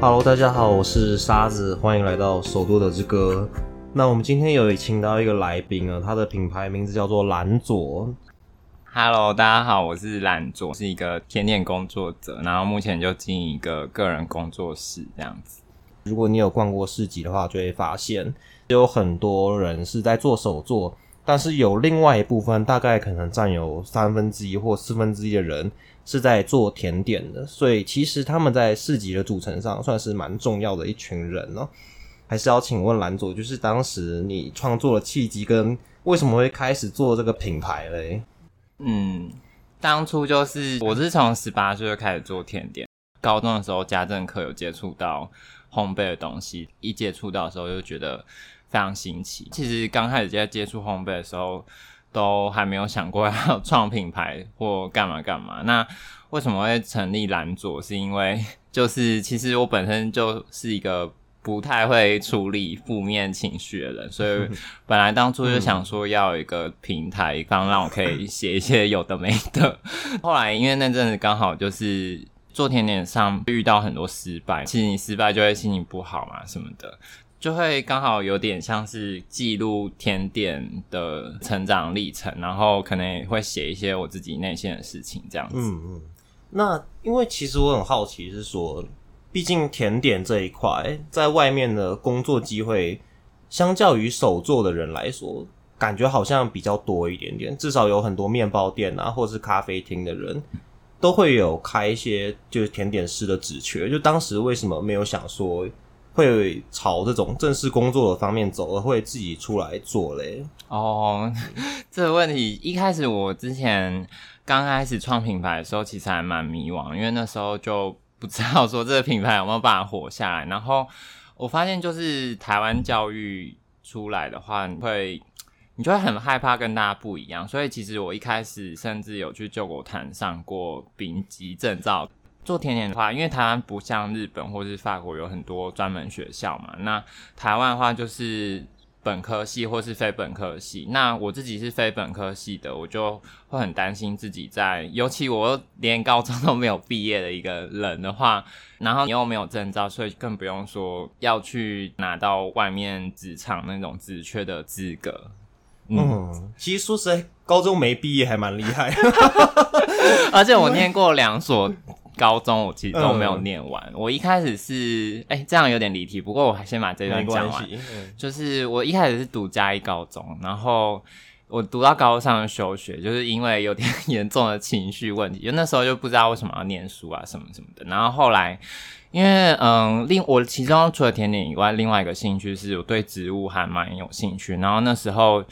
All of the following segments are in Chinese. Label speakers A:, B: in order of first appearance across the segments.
A: Hello，大家好，我是沙子，欢迎来到首都的之歌。那我们今天有请到一个来宾啊，他的品牌名字叫做蓝左。
B: Hello，大家好，我是懒左，是一个甜点工作者，然后目前就经营一个个人工作室这样子。
A: 如果你有逛过市集的话，就会发现有很多人是在做手作，但是有另外一部分，大概可能占有三分之一或四分之一的人是在做甜点的，所以其实他们在市集的组成上算是蛮重要的一群人哦。还是要请问蓝左，就是当时你创作的契机跟为什么会开始做这个品牌嘞？
B: 嗯，当初就是我是从十八岁就开始做甜点，高中的时候家政课有接触到烘焙的东西，一接触到的时候就觉得非常新奇。其实刚开始在接触烘焙的时候，都还没有想过要 创品牌或干嘛干嘛。那为什么会成立蓝左？是因为 就是其实我本身就是一个。不太会处理负面情绪的人，所以 本来当初就想说要有一个平台，方让我可以写一些有的没的。后来因为那阵子刚好就是做甜点上遇到很多失败，其实你失败就会心情不好嘛，什么的，就会刚好有点像是记录甜点的成长历程，然后可能也会写一些我自己内心的事情这样子。
A: 嗯嗯，那因为其实我很好奇是说。毕竟甜点这一块，在外面的工作机会，相较于手做的人来说，感觉好像比较多一点点。至少有很多面包店啊，或是咖啡厅的人，都会有开一些就是甜点师的职缺。就当时为什么没有想说会朝这种正式工作的方面走，而会自己出来做嘞？
B: 哦，这个问题一开始我之前刚开始创品牌的时候，其实还蛮迷惘，因为那时候就。不知道说这个品牌有没有办法活下来，然后我发现就是台湾教育出来的话，你会你就会很害怕跟大家不一样，所以其实我一开始甚至有去救国坛上过丙级证照。做甜点的话，因为台湾不像日本或是法国有很多专门学校嘛，那台湾的话就是。本科系或是非本科系，那我自己是非本科系的，我就会很担心自己在，尤其我连高中都没有毕业的一个人的话，然后你又没有证照，所以更不用说要去拿到外面职场那种职缺的资格。
A: 嗯，嗯其实说实在，高中没毕业还蛮厉害，
B: 而且我念过两所。高中我其实都没有念完，嗯、我一开始是哎、欸、这样有点离题，不过我还先把这段讲完。
A: 嗯、
B: 就是我一开始是读嘉义高中，然后我读到高三休学，就是因为有点严重的情绪问题，就那时候就不知道为什么要念书啊什么什么的。然后后来因为嗯，另我其中除了甜点以外，另外一个兴趣是我对植物还蛮有兴趣。然后那时候。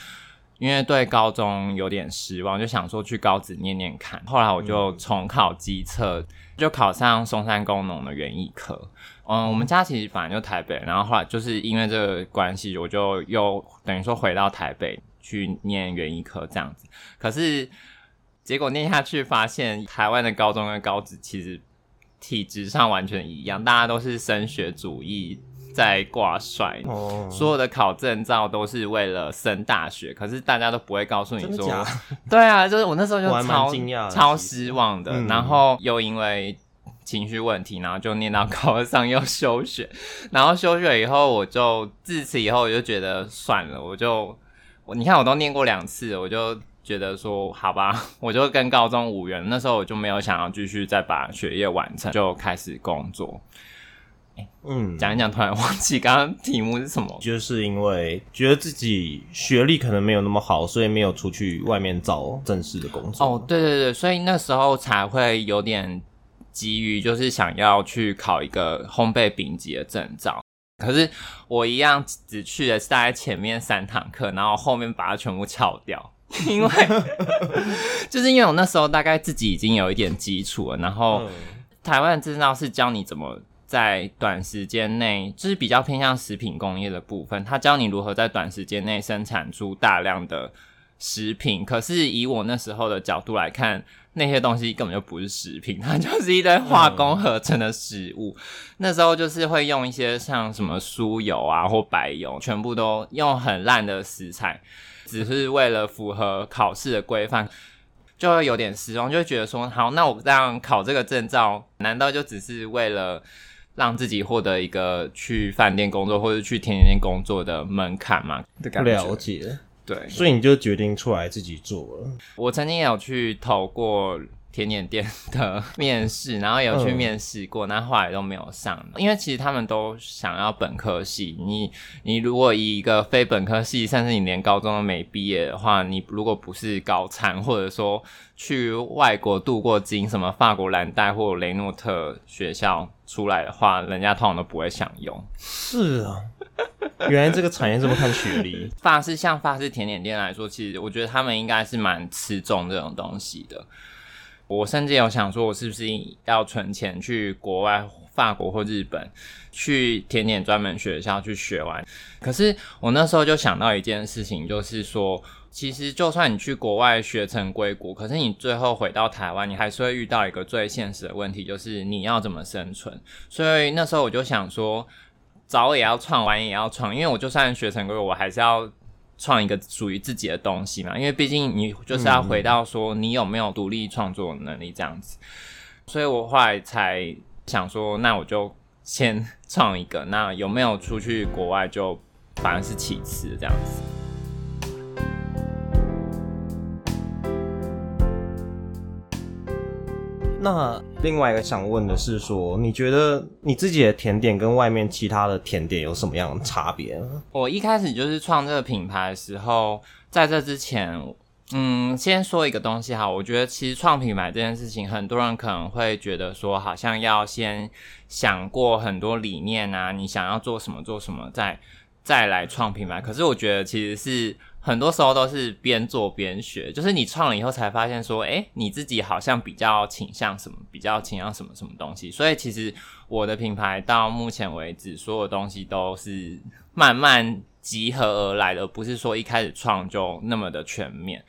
B: 因为对高中有点失望，就想说去高职念念看。后来我就重考机测，就考上松山工农的园艺科。嗯，我们家其实本来就台北，然后后来就是因为这个关系，我就又等于说回到台北去念园艺科这样子。可是结果念下去，发现台湾的高中跟高职其实体制上完全一样，大家都是升学主义。在挂帅，
A: 哦、
B: 所有的考证照都是为了升大学，可是大家都不会告诉你说，
A: 对
B: 啊，就是我那时候就超超失望的，
A: 嗯、
B: 然后又因为情绪问题，然后就念到高二上又休学，然后休学以后，我就自此以后我就觉得算了，我就我你看我都念过两次，我就觉得说好吧，我就跟高中无缘，那时候我就没有想要继续再把学业完成，就开始工作。
A: 嗯，
B: 讲一讲，突然忘记刚刚题目是什么，
A: 就是因为觉得自己学历可能没有那么好，所以没有出去外面找正式的工作。
B: 哦，对对对，所以那时候才会有点急于，就是想要去考一个烘焙丙级的证照。可是我一样只去了大概前面三堂课，然后后面把它全部翘掉，因为 就是因为我那时候大概自己已经有一点基础了，然后台湾的证照是教你怎么。在短时间内，就是比较偏向食品工业的部分，他教你如何在短时间内生产出大量的食品。可是以我那时候的角度来看，那些东西根本就不是食品，它就是一堆化工合成的食物。那时候就是会用一些像什么酥油啊或白油，全部都用很烂的食材，只是为了符合考试的规范。就会有点失望，就会觉得说，好，那我这样考这个证照，难道就只是为了让自己获得一个去饭店工作或者去甜点店工作的门槛嘛的感觉。
A: 了解，
B: 对，
A: 所以你就决定出来自己做了。
B: 我曾经也有去投过甜点店的面试，然后有去
A: 嗯
B: 面试过，那、后来都没有上，因为其实他们都想要本科系。你你如果以一个非本科系，甚至你连高中都没毕业的话，你如果不是高产，或者说去外国镀过金，什么法国蓝带或雷诺特学校出来的话，人家通常都不会想用。
A: 是啊，原来这个产业这么看学历。
B: 法式像法式甜点店来说，其实我觉得他们应该是蛮吃重这种东西的。我甚至有想说，我是不是要存钱去国外，法国或日本，去甜点专门学校去学完。可是我那时候就想到一件事情，就是说，其实就算你去国外学成归国，可是你最后回到台湾，你还是会遇到一个最现实的问题，就是你要怎么生存。所以那时候我就想说，早也要创，晚也要创，因为我就算学成归国，我还是要创一个属于自己的东西嘛。因为毕竟你就是要回到说，你有没有独立创作能力这样子。所以我后来才想说，那我就先 创一个，那有没有出去国外就反而是其次这样子。
A: 那另外一个想问的是说，你觉得你自己的甜点跟外面其他的甜点有什么样的差别？
B: 我一开始就是创这个品牌的时候，在这之前，嗯，先说一个东西哈，我觉得其实创品牌这件事情，很多人可能会觉得说，好像要先想过很多理念啊，你想要做什么做什么，再再来创品牌。可是我觉得其实是很多时候都是边做边学，就是你创了以后才发现说，诶，你自己好像比较倾向什么，比较倾向什么什么东西。所以其实我的品牌到目前为止，所有东西都是慢慢集合而来的，不是说一开始创就那么的全面。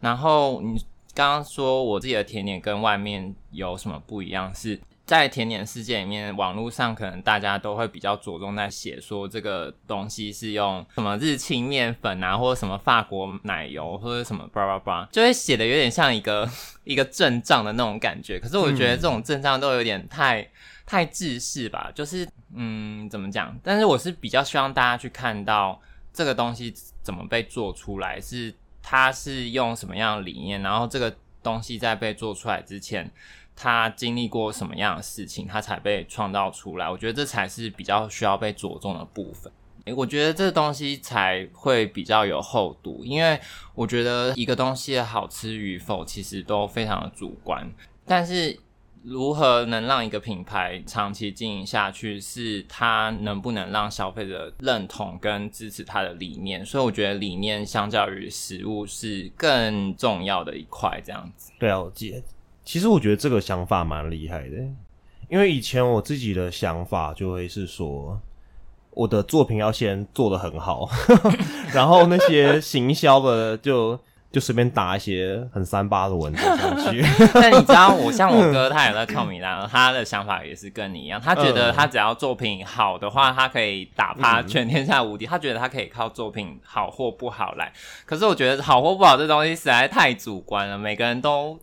B: 然后你刚刚说我自己的甜点跟外面有什么不一样？是在甜点世界里面，网络上可能大家都会比较着重在写说这个东西是用什么日清面粉啊，或者什么法国奶油，或者什么叭叭叭，就会写的有点像一个一个阵仗的那种感觉。可是我觉得这种阵仗都有点太。太制式吧，就是嗯，怎么讲？但是我是比较希望大家去看到这个东西怎么被做出来，是它是用什么样的理念，然后这个东西在被做出来之前，他经历过什么样的事情，他才被创造出来。我觉得这才是比较需要被着重的部分。我觉得这东西才会比较有厚度，因为我觉得一个东西的好吃与否，其实都非常的主观，但是。如何能让一个品牌长期经营下去，是它能不能让消费者认同跟支持它的理念。所以我觉得理念相较于食物是更重要的一块，这样子。
A: 了解。其实我觉得这个想法蛮厉害的，因为以前我自己的想法就会是说，我的作品要先做的很好，然后那些行销的就就随便打一些很三八的文字上去。
B: 但你知道，我像我哥，他也在跳米兰，他的想法也是跟你一样，他觉得他只要作品好的话，他可以打趴全天下无敌。他觉得他可以靠作品好或不好来。可是我觉得好或不好这东西实在太主观了，每个人都。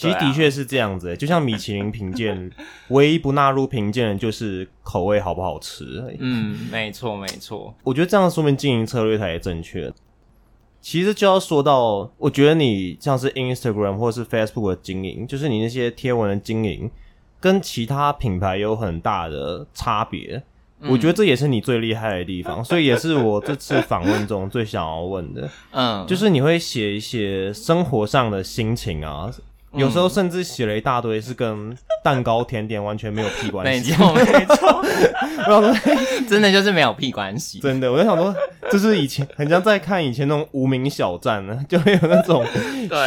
A: 其实的确是这样子、欸，就像米其林评鉴，唯一不纳入评鉴的就是口味好不好吃。
B: 嗯，没错没错。
A: 我觉得这样说明经营策略才是正确的。其实就要说到，我觉得你像是 Instagram 或是 Facebook 的经营，就是你那些贴文的经营，跟其他品牌有很大的差别。我觉得这也是你最厉害的地方，所以也是我这次访问中最想要问的，
B: 嗯，
A: 就是你会写一些生活上的心情啊，有时候甚至写了一大堆是跟蛋糕甜点完全没有屁关系。
B: 没错没错，
A: 我想说，
B: 真的就是没有屁关系。
A: 真的，我就想说，就是以前很像在看以前那种无名小站呢，就会有那种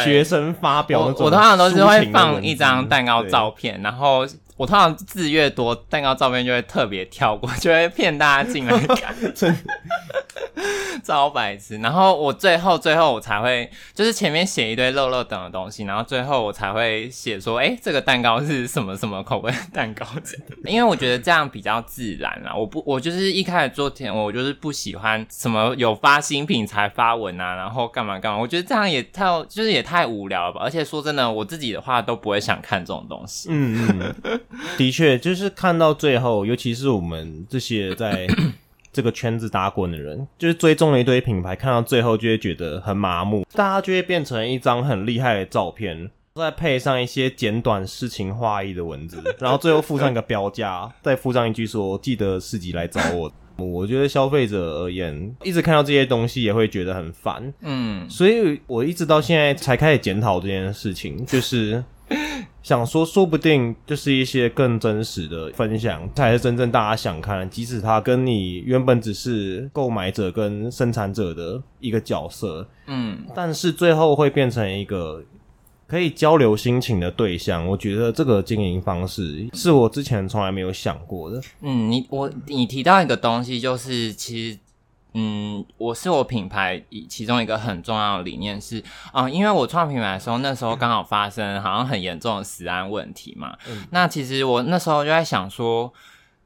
A: 学生发表那种
B: 我我通常都是会放一张蛋糕照片，然后我通常字越多，蛋糕照片就会特别跳过，就会骗大家进来看。超白痴。然后我最后最后我才会，就是前面写一堆漏漏等的东西，然后最后我才会写说，哎，这个蛋糕是什么什么口味蛋糕？因为我觉得这样比较自然啊。我不，我就是一开始做甜，我就是不喜欢什么有发新品才发文啊，然后干嘛干嘛。我觉得这样也太，就是也太无聊了吧。而且说真的，我自己的话都不会想看这种东西。
A: 嗯嗯，的确，就是看到最后，尤其是我们这些在。这个圈子打滚的人，就是追踪了一堆品牌，看到最后就会觉得很麻木，大家就会变成一张很厉害的照片，再配上一些简短诗情画意的文字，然后最后附上一个标价，再附上一句说记得四级来找我。我觉得消费者而言，一直看到这些东西也会觉得很烦。嗯，所以我一直到现在才开始检讨这件事情，就是。想说，说不定就是一些更真实的分享，才是真正大家想看。即使他跟你原本只是购买者跟生产者的一个角色，嗯，但是最后会变成一个可以交流心情的对象。我觉得这个经营方式是我之前从来没有想过的。
B: 嗯，你我你提到一个东西，就是其实。嗯，我是我品牌其中一个很重要的理念是啊，因为我创品牌的时候，那时候刚好发生好像很严重的食安问题嘛。那其实我那时候就在想说。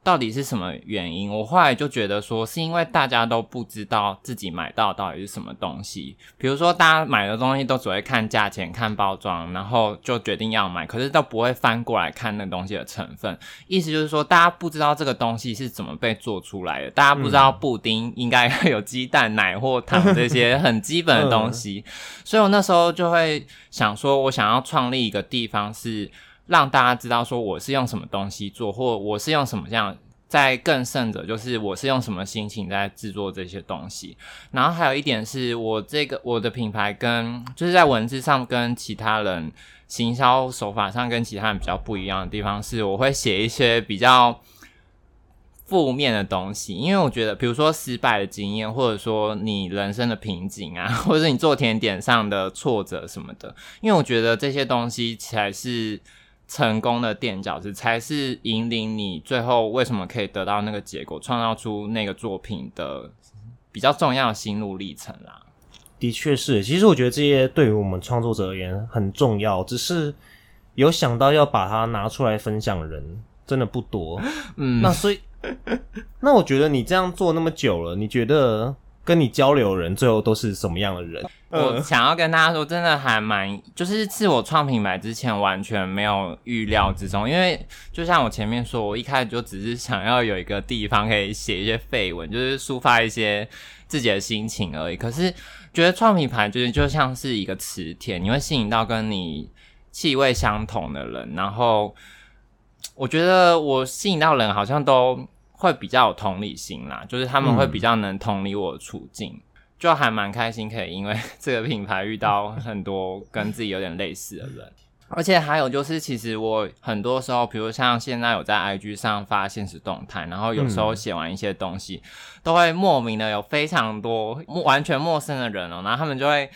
B: 到底是什么原因？我后来就觉得说，是因为大家都不知道自己买到到底是什么东西。比如说，大家买的东西都只会看价钱、看包装，然后就决定要买，可是都不会翻过来看那东西的成分。意思就是说，大家不知道这个东西是怎么被做出来的，大家不知道布丁应该有鸡蛋、奶或糖这些很基本的东西。所以我那时候就会想说，我想要创立一个地方是。让大家知道说我是用什么东西做，或我是用什么这样，在更甚者就是我是用什么心情在制作这些东西。然后还有一点是我这个我的品牌跟就是在文字上跟其他人行销手法上跟其他人比较不一样的地方是，我会写一些比较负面的东西，因为我觉得比如说失败的经验，或者说你人生的瓶颈啊，或者你做甜点上的挫折什么的，因为我觉得这些东西才是。成功的垫脚石才是引领你最后为什么可以得到那个结果，创造出那个作品的比较重要的心路历程啦。
A: 的确是，其实我觉得这些对于我们创作者而言很重要，只是有想到要把它拿出来分享的人真的不多。嗯，那所以，那我觉得你这样做那么久了，你觉得？跟你交流的人最后都是什么样的人？
B: 我想要跟大家说，真的还蛮，就是自我创品牌之前完全没有预料之中。因为就像我前面说，我一开始就只是想要有一个地方可以写一些废文，就是抒发一些自己的心情而已。可是觉得创品牌就是就像是一个磁铁，你会吸引到跟你气味相同的人。然后我觉得我吸引到人好像都。会比较有同理心啦，就是他们会比较能同理我的处境，就还蛮开心，可以因为 这个品牌遇到很多跟自己有点类似的人，而且还有就是，其实我很多时候，比如像现在有在 IG 上发现实动态，然后有时候写完一些东西，都会莫名的有非常多完全陌生的人哦，然后他们就会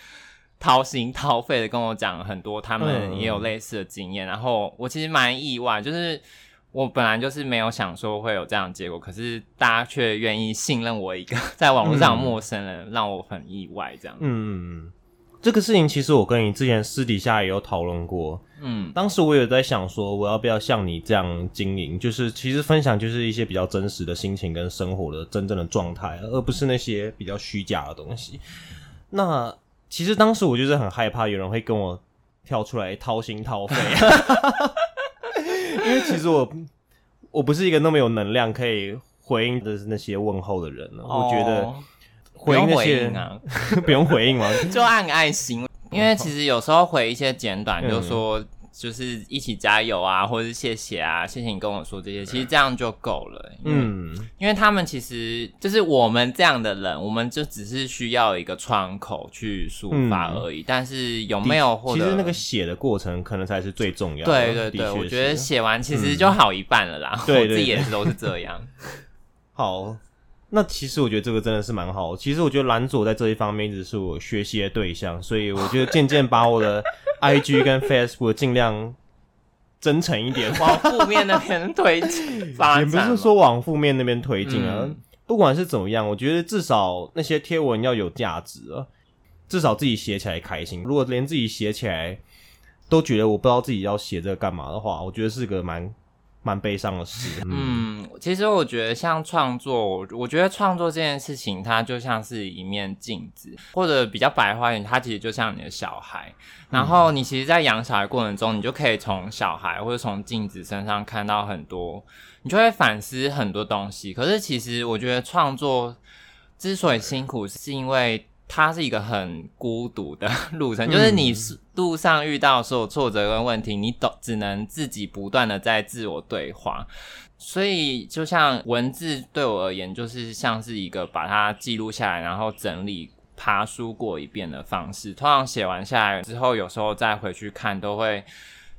B: 掏心掏肺的跟我讲很多他们也有类似的经验，然后我其实蛮意外，就是。我本来就是没有想说会有这样的结果，可是大家却愿意信任我一个 在网络上陌生人，让我很意外。这样，
A: 嗯，这个事情其实我跟你之前私底下也有讨论过。嗯，当时我有在想说，我要不要像你这样经营，就是其实分享就是一些比较真实的心情跟生活的真正的状态，而不是那些比较虚假的东西。那其实当时我就是很害怕有人会跟我跳出来掏心掏肺。因为其实我我不是一个那么有能量可以回应的那些问候的人了。我觉得
B: 回应那些
A: 不用回应吗？
B: 就按爱心。因为其实有时候回一些简短，就说。就是一起加油啊，或者是谢谢啊，谢谢你跟我说这些，其实这样就够了。嗯，因为他们其实就是我们这样的人，我们就只是需要一个窗口去抒发而已。但是有没有？
A: 其实那个写的过程可能才是最重要的。
B: 对对对，我觉得写完其实就好一半了啦。我自己也是都是这样。
A: 好。那其实我觉得这个真的是蛮好。其实我觉得蓝左在这一方面一直是我学习的对象，所以我觉得渐渐把我的 I G 跟 Facebook 尽量真诚一点，
B: 往负面那边推进。
A: 也不是说往负面那边推进啊。不管是怎么样，我觉得至少那些贴文要有价值啊，至少自己写起来开心。如果连自己写起来都觉得我不知道自己要写这个干嘛的话，我觉得是个蛮蛮悲伤的事。
B: 嗯，其实我觉得像创作，我觉得创作这件事情，它就像是一面镜子，或者比较白话一点，它其实就像你的小孩。然后你其实，在养小孩过程中，你就可以从小孩或者从镜子身上看到很多。你就会反思很多东西，可是其实我觉得创作之所以辛苦，是因为它是一个很孤独的 路程，就是你路上遇到所有挫折跟问题，你都只能自己不断的在自我对话。所以就像文字对我而言，就是像是一个把它记录下来，然后整理、爬书过一遍的方式。通常写完下来之后，有时候再回去看，都会。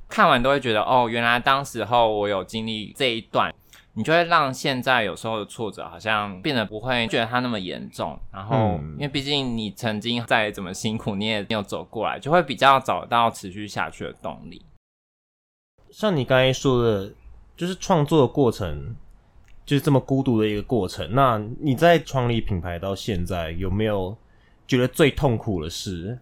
B: 看完都会觉得哦，原来当时候我有经历这一段，你就会让现在有时候的挫折好像变得不会觉得它那么严重。然后，因为毕竟你曾经再怎么辛苦，你也没有走过来，就会比较找到持续下去的动力。
A: 像你刚才说的，就是创作的过程就是这么孤独的一个过程。那你在创立品牌到现在，有没有觉得最痛苦的事？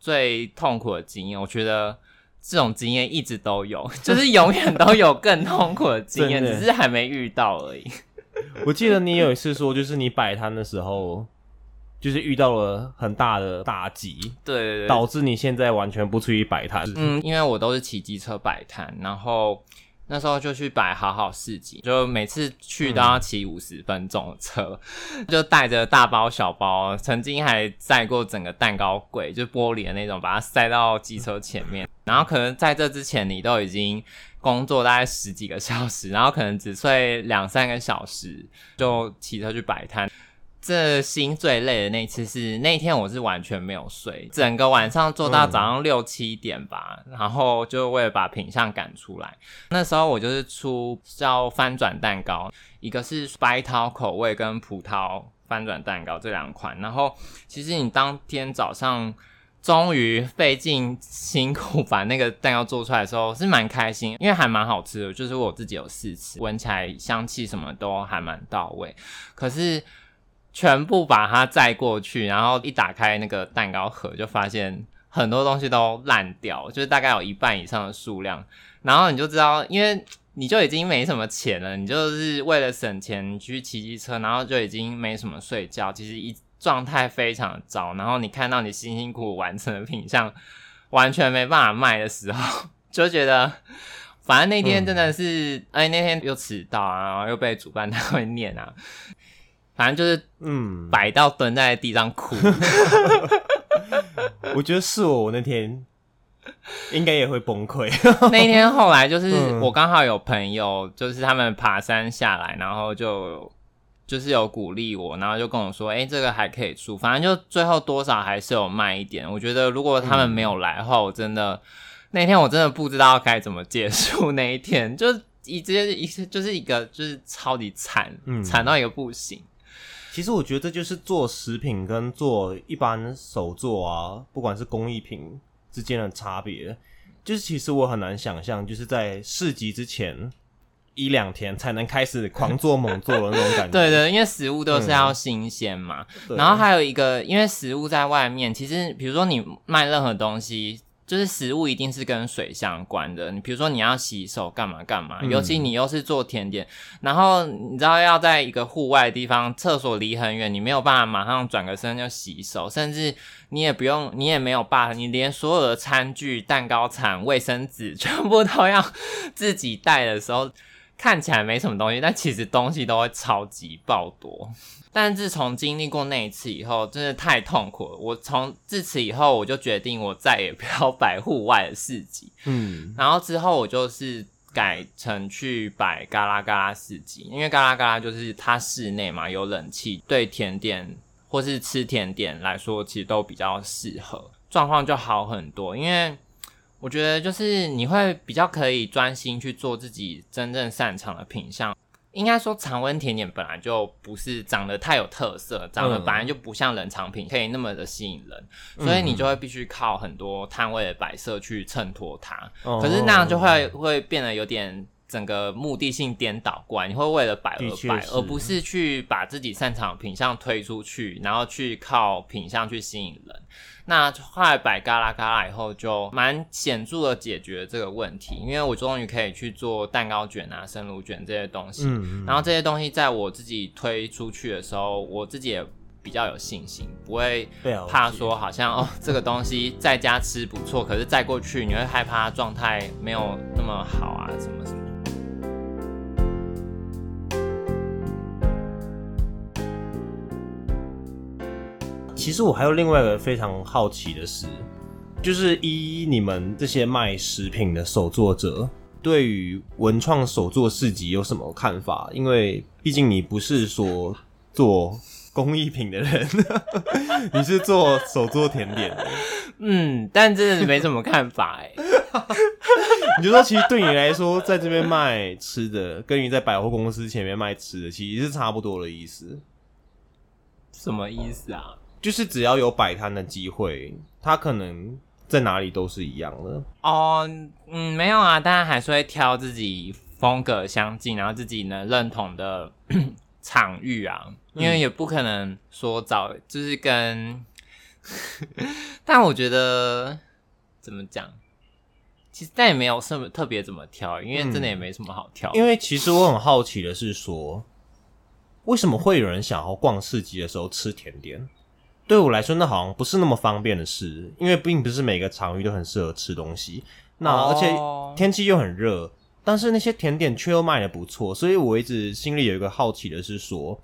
B: 最痛苦的经验，我觉得。这种经验一直都有，就是永远都有更痛苦的经验，只是还没遇到而已。
A: 我记得你有一次说，就是你摆摊的时候，就是遇到了很大的打击，
B: 对对对，
A: 导致你现在完全不出去摆摊。
B: 嗯，因为我都是骑机车摆摊，然后。那时候就去摆好好市集，就每次去都要骑五十分钟的车，就带着大包小包，曾经还载过整个蛋糕柜，就玻璃的那种，把它塞到机车前面。然后可能在这之前，你都已经工作大概十几个小时，然后可能只睡两三个小时，就骑车去摆摊。这心最累的那次是那天，我是完全没有睡，整个晚上做到早上六七点吧，然后就为了把品相赶出来。那时候我就是出叫翻转蛋糕，一个是白桃口味跟葡萄翻转蛋糕这两款。然后其实你当天早上终于费尽辛苦把那个蛋糕做出来的时候，是蛮开心，因为还蛮好吃的，就是我自己有试吃，闻起来香气什么都还蛮到位。可是。全部把它载过去，然后一打开那个蛋糕盒，就发现很多东西都烂掉，就是大概有一半以上的数量。然后你就知道，因为你就已经没什么钱了，你就是为了省钱去骑机车，然后就已经没什么睡觉，其实一状态非常糟。然后你看到你辛辛苦苦完成的品相完全没办法卖的时候，就觉得反正那天真的是，哎，那天又迟到啊，然后又被主办单位念啊。反正就是，嗯，摆到蹲在地上哭。
A: 我觉得是我，我那天应该也会崩溃。
B: 那一天后来就是我刚好有朋友，就是他们爬山下来，然后就就是有鼓励我，然后就跟我说：“哎，这个还可以出。”反正就最后多少还是有卖一点。我觉得如果他们没有来的话，我真的那天我真的不知道该怎么结束那一天，就一直接一就是一个就是超级惨，惨到一个不行。
A: 其实我觉得这就是做食品跟做一般手作啊，不管是工艺品之间的差别。就是其实我很难想象，就是在市集之前一两天才能开始狂做猛做的那种感觉。
B: 对对，因为食物都是要新鲜嘛。然后还有一个，因为食物在外面，其实比如说你卖任何东西。就是食物一定是跟水相关的，你比如说你要洗手干嘛干嘛，尤其你又是做甜点，然后你知道要在一个户外的地方，厕所离很远，你没有办法马上转个身就洗手，甚至你也不用，你也没有办法，你连所有的餐具、蛋糕铲、卫生纸 全部都要自己带的时候，看起来没什么东西，但其实东西都会超级爆多。但自从经历过那一次以后，真的太痛苦了。我从自此以后，我就决定我再也不要摆户外的市集。嗯，然后之后我就是改成去摆嘎啦嘎啦市集，因为嘎啦嘎啦就是它室内嘛，有冷气，对甜点或是吃甜点来说，其实都比较适合，状况就好很多。因为我觉得就是你会比较可以专心去做自己真正擅长的品相。应该说，常温甜点本来就不是长得太有特色，长得本来就不像冷藏品可以那么的吸引人，所以你就会必须靠很多摊位的摆设去衬托它。可是那样就会会变得有点整个目的性颠倒过来，你会为了摆而摆，而不是去把自己擅长的品相推出去，然后去靠品相去吸引人。那后来摆嘎啦嘎啦以后，就蛮显著的解决这个问题，因为我终于可以去做蛋糕卷啊、生乳卷这些东西。
A: 嗯，
B: 然后这些东西在我自己推出去的时候，我自己也比较有信心，不会怕说好像哦这个东西在家吃不错，可是再过去你会害怕状态没有那么好啊，什么什么。
A: 其实我还有另外一个非常好奇的是，就是依你们这些卖食品的手作者，对于文创手作市集有什么看法？因为毕竟你不是说做工艺品的人，你是做手作甜点的。
B: 嗯，但真的是没什么看法哎。
A: 你就说，其实对你来说，在这边卖吃的，跟你在百货公司前面卖吃的，其实是差不多的意思。
B: 什么意思啊？
A: 就是只要有摆摊的机会，他可能在哪里都是一样的。
B: 哦，嗯，没有啊，当然还是会挑自己风格相近，然后自己能认同的 场域啊，因为也不可能说找就是跟，但我觉得怎么讲，其实但也没有什么特别怎么挑，因为真的也没什么好挑，
A: 因为其实我很好奇的是说，为什么会有人想要逛市集的时候吃甜点？对我来说，那好像不是那么方便的事，因为并不是每个场域都很适合吃东西。那、而且
B: 哦
A: 天气又很热，但是那些甜点却又卖的不错，所以我一直心里有一个好奇的是说，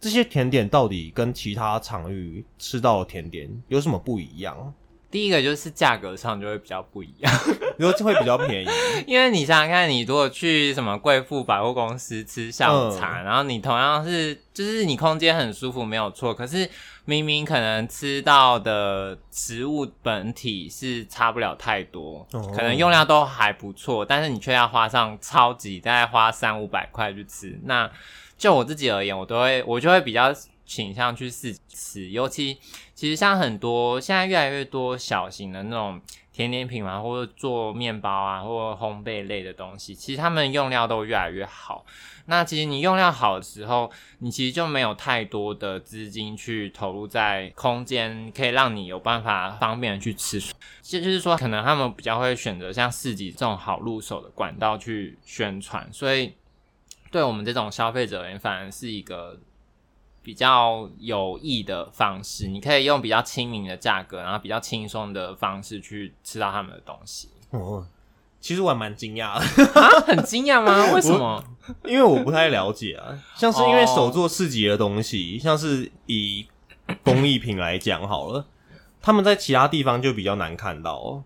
A: 这些甜点到底跟其他场域吃到的甜点有什么不一样？
B: 第一个就是价格上就会比较不一样。
A: 你说会比较便宜？
B: 因为你想想看，你如果去什么贵妇百货公司吃下午茶，然后你同样是就是你空间很舒服没有错，可是明明可能吃到的食物本体是差不了太多，
A: 哦
B: 可能用量都还不错，但是你却要花上超级大概花三五百块去吃。那就我自己而言，我都会我就会比较倾向去试吃，尤其其实像很多现在越来越多小型的那种甜点品牌，或者做面包啊，或者烘焙类的东西，其实他们用料都越来越好。那其实你用料好的时候，你其实就没有太多的资金去投入在空间，可以让你有办法方便的去吃。就就是说，可能他们比较会选择像市集这种好入手的管道去宣传，所以对我们这种消费者而言，反而是一个比较有益的方式。你可以用比较亲民的价格，然后比较轻松的方式去吃到他们的东西。
A: 哦，其实我还蛮惊讶的。
B: 啊，很惊讶吗？为什么？
A: 因为我不太了解啊，像是因为
B: 哦
A: 手做市集的东西，像是以工艺品来讲好了，他们在其他地方就比较难看到哦，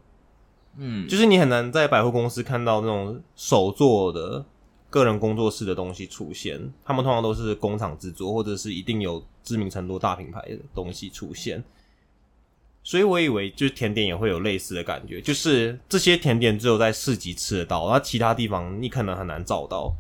B: 嗯，
A: 就是你很难在百货公司看到那种手做的个人工作室的东西出现，他们通常都是工厂制作或者是一定有知名程度大品牌的东西出现。所以我以为就是甜点也会有类似的感觉，就是这些甜点只有在市集吃得到，然后其他地方你可能很难找到。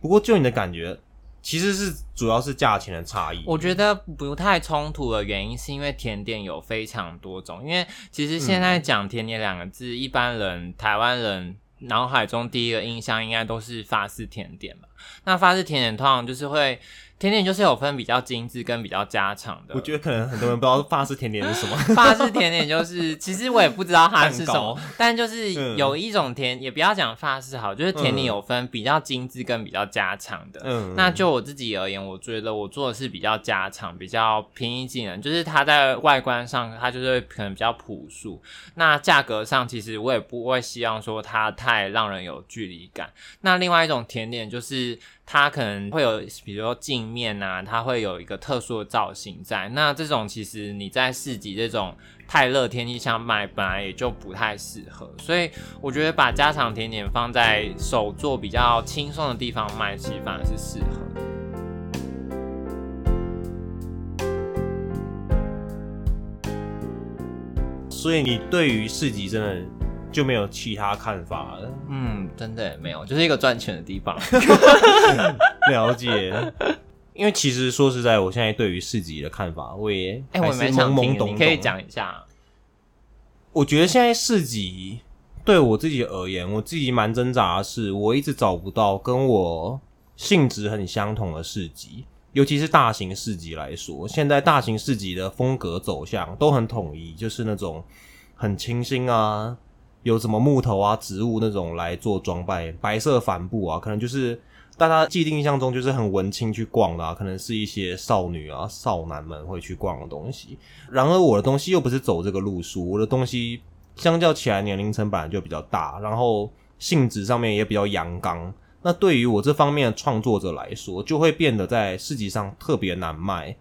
A: 不过就你的感觉，其实是主要是价钱的差异。
B: 我觉得不太冲突的原因是因为甜点有非常多种，因为其实现在讲甜点两个字，一般人台湾人脑海中第一个印象应该都是法式甜点吧。那法式甜点通常就是会，甜点就是有分比较精致跟比较家常的。
A: 我觉得可能很多人不知道法式甜点是什么。
B: 法式甜点就是，其实我也不知道它是什么，但就是
A: 嗯
B: 有一种甜，也不要讲法式好，就是甜点
A: 嗯
B: 有分比较精致跟比较家常的。
A: 嗯，
B: 那就我自己而言，我觉得我做的是比较家常、比较平易近人，就是它在外观上，它就是可能比较朴素。那价格上，其实我也不会希望说它太让人有距离感。那另外一种甜点就是它可能会有，比如说镜面啊，它会有一个特殊的造型在。那这种其实你在市集这种太热天气下卖，本来也就不太适合。所以我觉得把家常甜点放在手做比较轻松的地方卖，其实反而是适合。
A: 所以你对于市集真的就没有其他看法了？
B: 嗯，真的也没有，就是一个赚钱的地方。
A: 了解。因为其实说实在，我现在对于市集的看法，我也
B: 哎、我蛮
A: 懵懵懂懂。
B: 你可以，讲一下。
A: 我觉得现在市集对我自己而言，我自己蛮挣扎的是，我一直找不到跟我性质很相同的市集，尤其是大型市集来说，现在大型市集的风格走向都很统一，就是那种很清新啊，有什么木头啊、植物那种来做装扮，白色帆布啊，可能就是大家既定印象中就是很文青去逛的、啊，可能是一些少女啊、少男们会去逛的东西。然而我的东西又不是走这个路数，我的东西相较起来年龄层本来就比较大，然后性质上面也比较阳刚。那对于我这方面的创作者来说，就会变得在市集上特别难卖。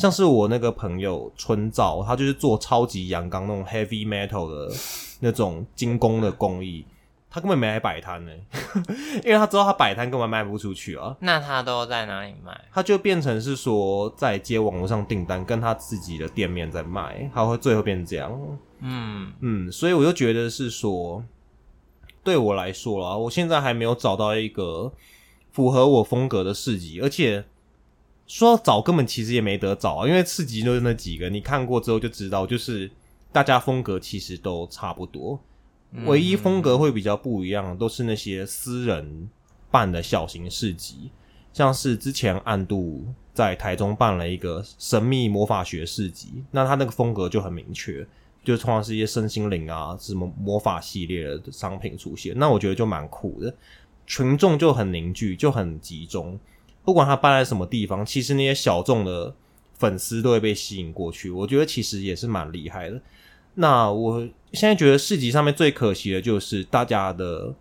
A: 像是我那个朋友春照，他就是做超级阳刚那种 heavy metal 的那种精工的工艺，他根本没来摆摊呢，因为他知道他摆摊根本卖不出去啊。
B: 那他都在哪里卖？
A: 他就变成是说在接网络上订单，跟他自己的店面在卖，他会最后变成这样。
B: 嗯，
A: 嗯，所以我就觉得是说，对我来说啦，我现在还没有找到一个符合我风格的市集，而且说要找根本其实也没得找啊，因为市集就是那几个，你看过之后就知道，就是大家风格其实都差不多，唯一风格会比较不一样都是那些私人办的小型市集，像是之前暗度在台中办了一个神秘魔法学市集，那他那个风格就很明确。就通常是一些身心灵啊，什么魔法系列的商品出现，那我觉得就蛮酷的，群众就很凝聚，就很集中，不管他搬在什么地方，其实那些小众的粉丝都会被吸引过去，我觉得其实也是蛮厉害的。那我现在觉得市集上面最可惜的就是大家的。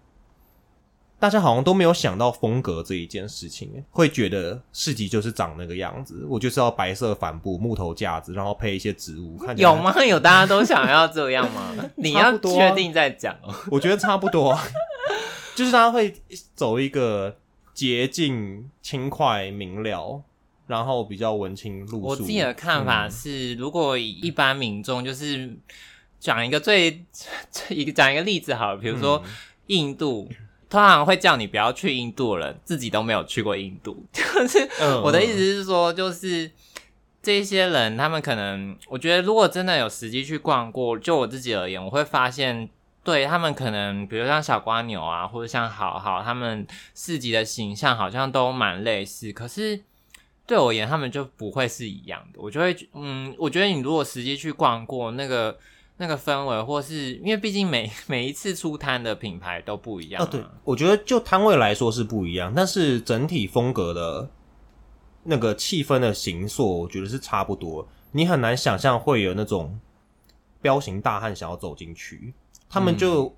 A: 大家好像都没有想到风格这一件事情，会觉得市集就是长那个样子，我就是要白色帆布、木头架子，然后配一些植物，看
B: 有吗？有大家都想要这样吗？你要确定再讲哦。
A: 我觉得差不多，就是大家会走一个捷径、轻快、明了，然后比较文青路数。
B: 我自己的看法
A: 嗯
B: 是，如果以一般民众就是讲一个最 一个讲一个例子好了，比如说
A: 嗯
B: 印度。通常会叫你不要去印度的人，自己都没有去过印度。就是
A: 嗯
B: 我的意思是说，就是这些人，他们可能，我觉得如果真的有实际去逛过，就我自己而言，我会发现，对他们可能，比如像小瓜牛啊，或者像好好，他们市集的形象好像都蛮类似，可是对我而言，他们就不会是一样的。我就会，嗯，我觉得你如果实际去逛过那个。那个氛围，或是因为毕竟每每一次出摊的品牌都不一样、
A: 哦，
B: 啊。
A: 对，我觉得就摊位来说是不一样，但是整体风格的那个气氛的形塑，我觉得是差不多。你很难想象会有那种彪形大汉想要走进去，他们就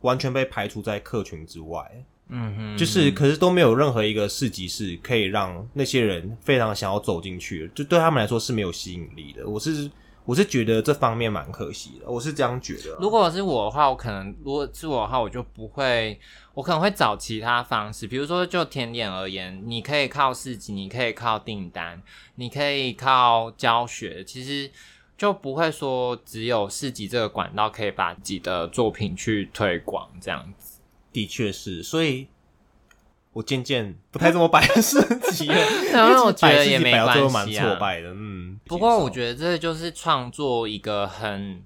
A: 完全被排除在客群之外。
B: 嗯哼，
A: 就是，可是都没有任何一个市集是可以让那些人非常想要走进去，就对他们来说是没有吸引力的。我是我是觉得这方面蛮可惜的，我是这样觉得啊。
B: 如果是我的话，我可能如果是我的话，我就不会，我可能会找其他方式，比如说就甜点而言，你可以靠市集，你可以靠订单，你可以靠教学，其实就不会说只有市集这个管道可以把自己的作品去推广这样子。
A: 的确是，所以我渐渐不太这么摆市集了，
B: 然后我觉得也没关系啊。
A: 挫败的。嗯，
B: 不过我
A: 得
B: 觉得这就是创作一个很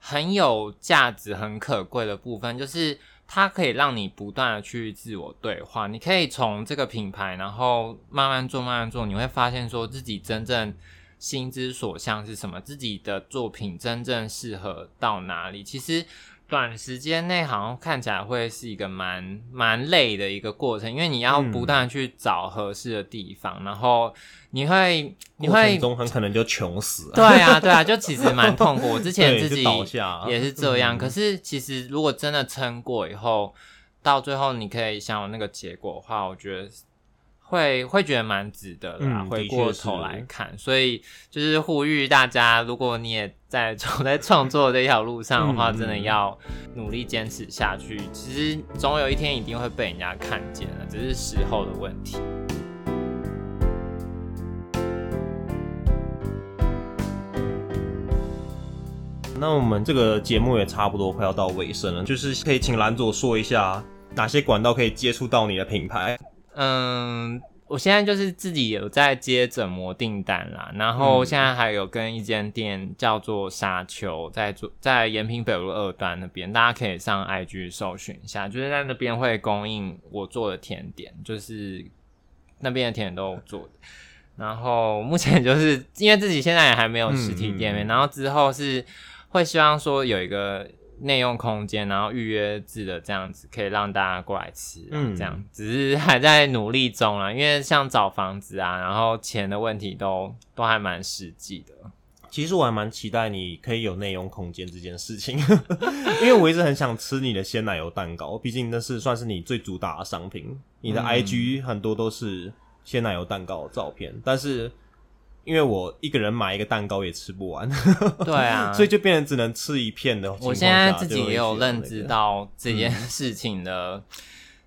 B: 很有价值、很可贵的部分，就是它可以让你不断的去自我对话。你可以从这个品牌，然后慢慢做、慢慢做，你会发现说自己真正心之所向是什么，自己的作品真正适合到哪里。其实。短时间内好像看起来会是一个蛮蛮累的一个过程，因为你要
A: 嗯
B: 不断去找合适的地方，然后你会你会
A: 中很可能就穷死了。
B: 对啊，对啊，就其实蛮痛苦。我之前 自己也是这样，
A: 嗯
B: 可是其实如果真的撑过以后，到最后你可以享有那个结果的话，我觉得会会觉得蛮值得的啦。
A: 嗯
B: 回过头来看，所以就是呼吁大家，如果你也在 走在创作这条路上的话，
A: 嗯
B: 真的要努力坚持下去。其实总有一天一定会被人家看见的，只是时候的问题。
A: 那我们这个节目也差不多快要到尾声了，就是可以请蓝佐说一下哪些管道可以接触到你的品牌。
B: 嗯，我现在就是自己有在接整模订单啦，然后
A: 嗯
B: 现在还有跟一间店叫做沙丘，在做在延平北路二段那边，大家可以上 IG 搜寻一下，就是在那边会供应我做的甜点，就是那边的甜点都有做的。然后目前就是因为自己现在也还没有实体店面，
A: 嗯嗯嗯
B: 然后之后是会希望说有一个内用空间，然后预约制的这样子，可以让大家过来吃、啊，
A: 嗯
B: 这样只是还在努力中啦。因为像找房子啊，然后钱的问题都都还蛮实际的。
A: 其实我还蛮期待你可以有内用空间这件事情，因为我一直很想吃你的鲜奶油蛋糕，毕竟那是算是你最主打的商品。你的
B: 嗯
A: IG 很多都是鲜奶油蛋糕的照片，但是因为我一个人买一个蛋糕也吃不完，
B: 对啊，
A: 所以就变成只能吃一片的
B: 我
A: 下。
B: 现在自己也有认知，到这件事情的，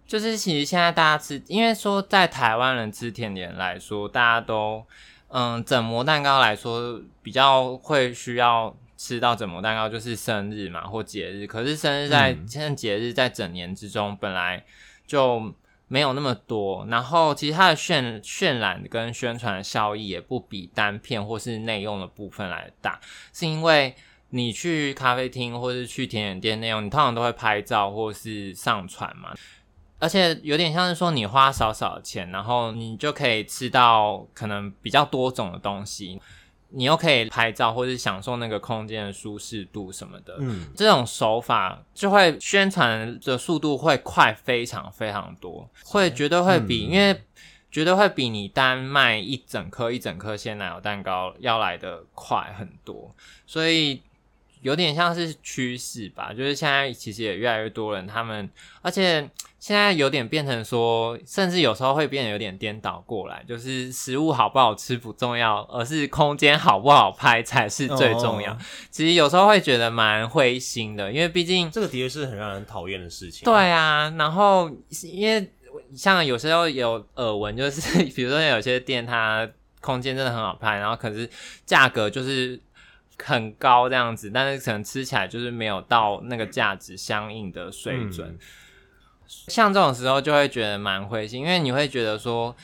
B: 就是其实现在大家吃，因为说在台湾人吃甜点来说，大家都嗯整模蛋糕来说比较会需要吃到整模蛋糕，就是生日嘛或节日。可是生日在
A: 嗯
B: 现在节日在整年之中本来就没有那么多，然后其实它的渲渲染跟宣传效益也不比单片或是内用的部分来大，是因为你去咖啡厅或是去甜点店内用，你通常都会拍照或是上传嘛，而且有点像是说你花少少的钱，然后你就可以吃到可能比较多种的东西，你又可以拍照或是享受那个空间的舒适度什么的。
A: 嗯，
B: 这种手法就会宣传的速度会快非常非常多，会绝对会比、
A: 嗯。
B: 因为绝对会比你单卖一整颗一整颗鲜奶油蛋糕要来的快很多，所以有点像是趋势吧。就是现在其实也越来越多人，他们而且现在有点变成说，甚至有时候会变得有点颠倒过来，就是食物好不好吃不重要，而是空间好不好拍才是最重要。
A: 哦
B: 其实有时候会觉得蛮灰心的，因为毕竟
A: 这个的确是很让人讨厌的事情。
B: 对啊，然后因为像有时候有耳闻，就是 比如说有些店它空间真的很好拍，然后可是价格就是很高这样子，但是可能吃起来就是没有到那个价值相应的水准。
A: 嗯
B: 像这种时候就会觉得蛮灰心，因为你会觉得说，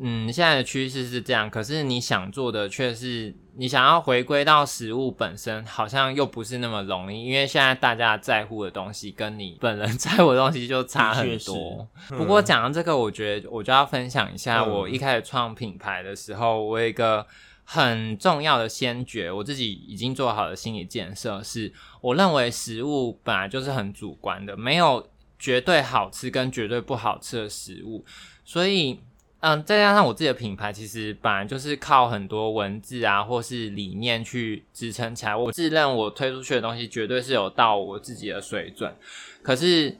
B: 嗯，现在的趋势是这样，可是你想做的却是你想要回归到食物本身，好像又不是那么容易，因为现在大家在乎的东西跟你本人在乎的东西就差很多。
A: 是
B: 不过讲到这个，我觉得我就要分享一下，
A: 嗯
B: 我一开始创品牌的时候，我有一个很重要的先决，我自己已经做好的心理建设是，我认为食物本来就是很主观的，没有绝对好吃跟绝对不好吃的食物，所以。嗯，再加上我自己的品牌，其实本来就是靠很多文字啊，或是理念去支撑起来。我自认我推出去的东西绝对是有到我自己的水准，可是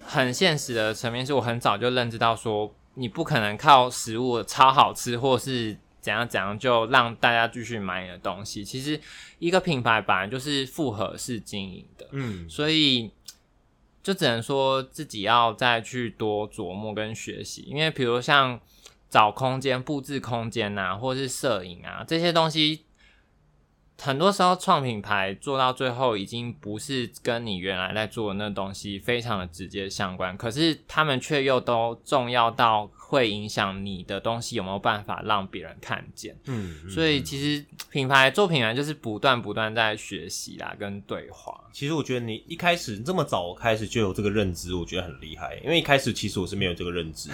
B: 很现实的层面是我很早就认知到说，你不可能靠食物超好吃或是怎样怎样就让大家继续买你的东西。其实一个品牌本来就是复合式经营的，
A: 嗯，
B: 所以就只能说自己要再去多琢磨跟学习，因为比如像找空间、布置空间啊，或是摄影啊这些东西，很多时候创品牌做到最后，已经不是跟你原来在做的那东西非常的直接相关，可是他们却又都重要到会影响你的东西有没有办法让别人看见。
A: 嗯，嗯
B: 所以
A: 嗯
B: 其实品牌做品牌就是不断不断在学习啦，跟对话。
A: 其实我觉得你一开始这么早开始就有这个认知，我觉得很厉害。因为一开始其实我是没有这个认知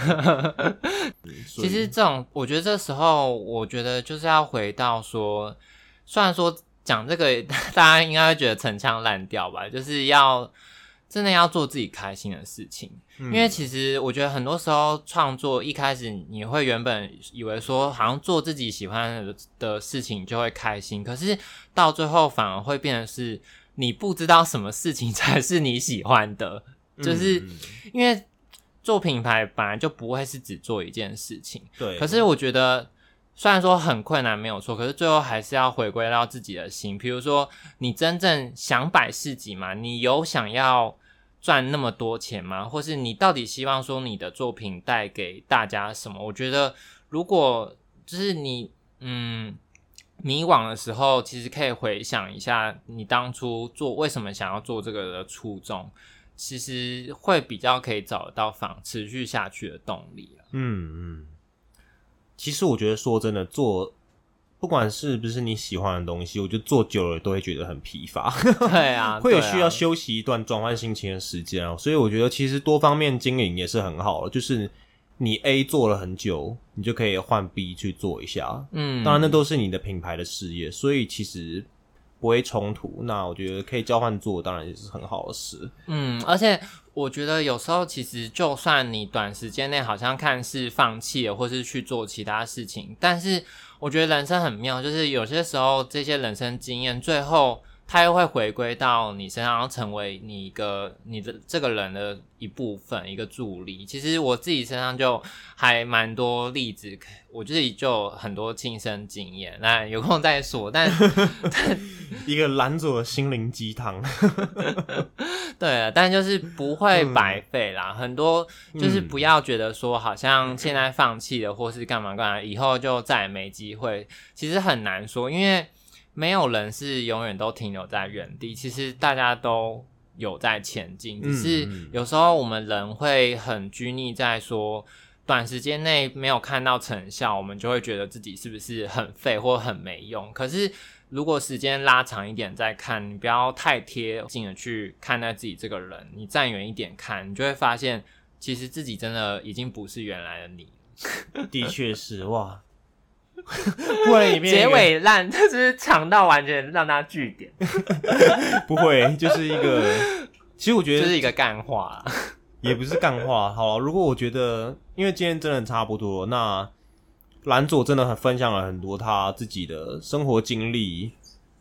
B: 其实这种，我觉得这时候，我觉得就是要回到说，虽然说讲这个，大家应该会觉得陈腔滥调吧，就是要真的要做自己开心的事情。
A: 嗯
B: 因为其实我觉得很多时候创作一开始你会原本以为说好像做自己喜欢的的事情就会开心，可是到最后反而会变成是你不知道什么事情 才是你喜欢的，就是因为做品牌本来就不会是只做一件事情。
A: 对，
B: 可是我觉得，虽然说很困难没有错，可是最后还是要回归到自己的心。比如说，你真正想摆市集嘛？你有想要赚那么多钱吗？或是你到底希望说你的作品带给大家什么？我觉得，如果就是你嗯迷惘的时候，其实可以回想一下你当初做为什么想要做这个的初衷。其实会比较可以找得到仿持续下去的动力啊
A: 嗯嗯，其实我觉得说真的，做不管是不是你喜欢的东西，我觉得做久了都会觉得很疲乏，
B: 对啊，
A: 会有需要休息一段转换心情的时间啊。所以我觉得其实多方面经营也是很好的，就是你 A 做了很久，你就可以换 B 去做一下。
B: 嗯，
A: 当然，那都是你的品牌的事业，所以其实不会冲突。那我觉得可以交换做，当然也是很好的事。
B: 嗯，而且我觉得有时候其实就算你短时间内好像看似放弃了，或是去做其他事情，但是我觉得人生很妙，就是有些时候这些人生经验最后。它又会回归到你身上，成为你一个你的这个人的一部分，一个助力。其实我自己身上就还蛮多例子，我自己就很多亲身经验，那有空再说。但
A: 一个蓝左的心灵鸡汤，
B: 对啊，但就是不会白费啦。很多就是不要觉得说好像现在放弃了，或是干嘛干嘛，以后就再也没机会。其实很难说，因为没有人是永远都停留在原地。其实大家都有在前进，只是有时候我们人会很拘泥在说。短时间内没有看到成效，我们就会觉得自己是不是很废或很没用。可是如果时间拉长一点再看，你不要太贴近的去看待自己这个人，你站远一点看，你就会发现，其实自己真的已经不是原来的你。
A: 的确是哇，忽然里面
B: 结尾烂，就是长到完全让他据点，
A: 不会，就是一个，其实我觉得
B: 就是一个干话。
A: 也不是干话，好了。如果我觉得，因为今天真的差不多，那蓝佐真的很分享了很多他自己的生活经历，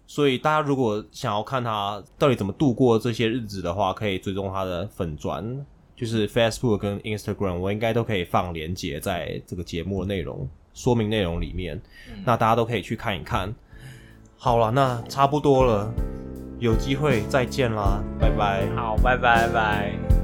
A: 所以大家如果想要看他到底怎么度过这些日子的话，可以追踪他的粉砖，就是 Facebook 跟 Instagram，我应该都可以放连接在这个节目的内容说明内容里面，那大家都可以去看一看。好了，那差不多了，有机会再见啦，拜拜。
B: 好，拜拜拜。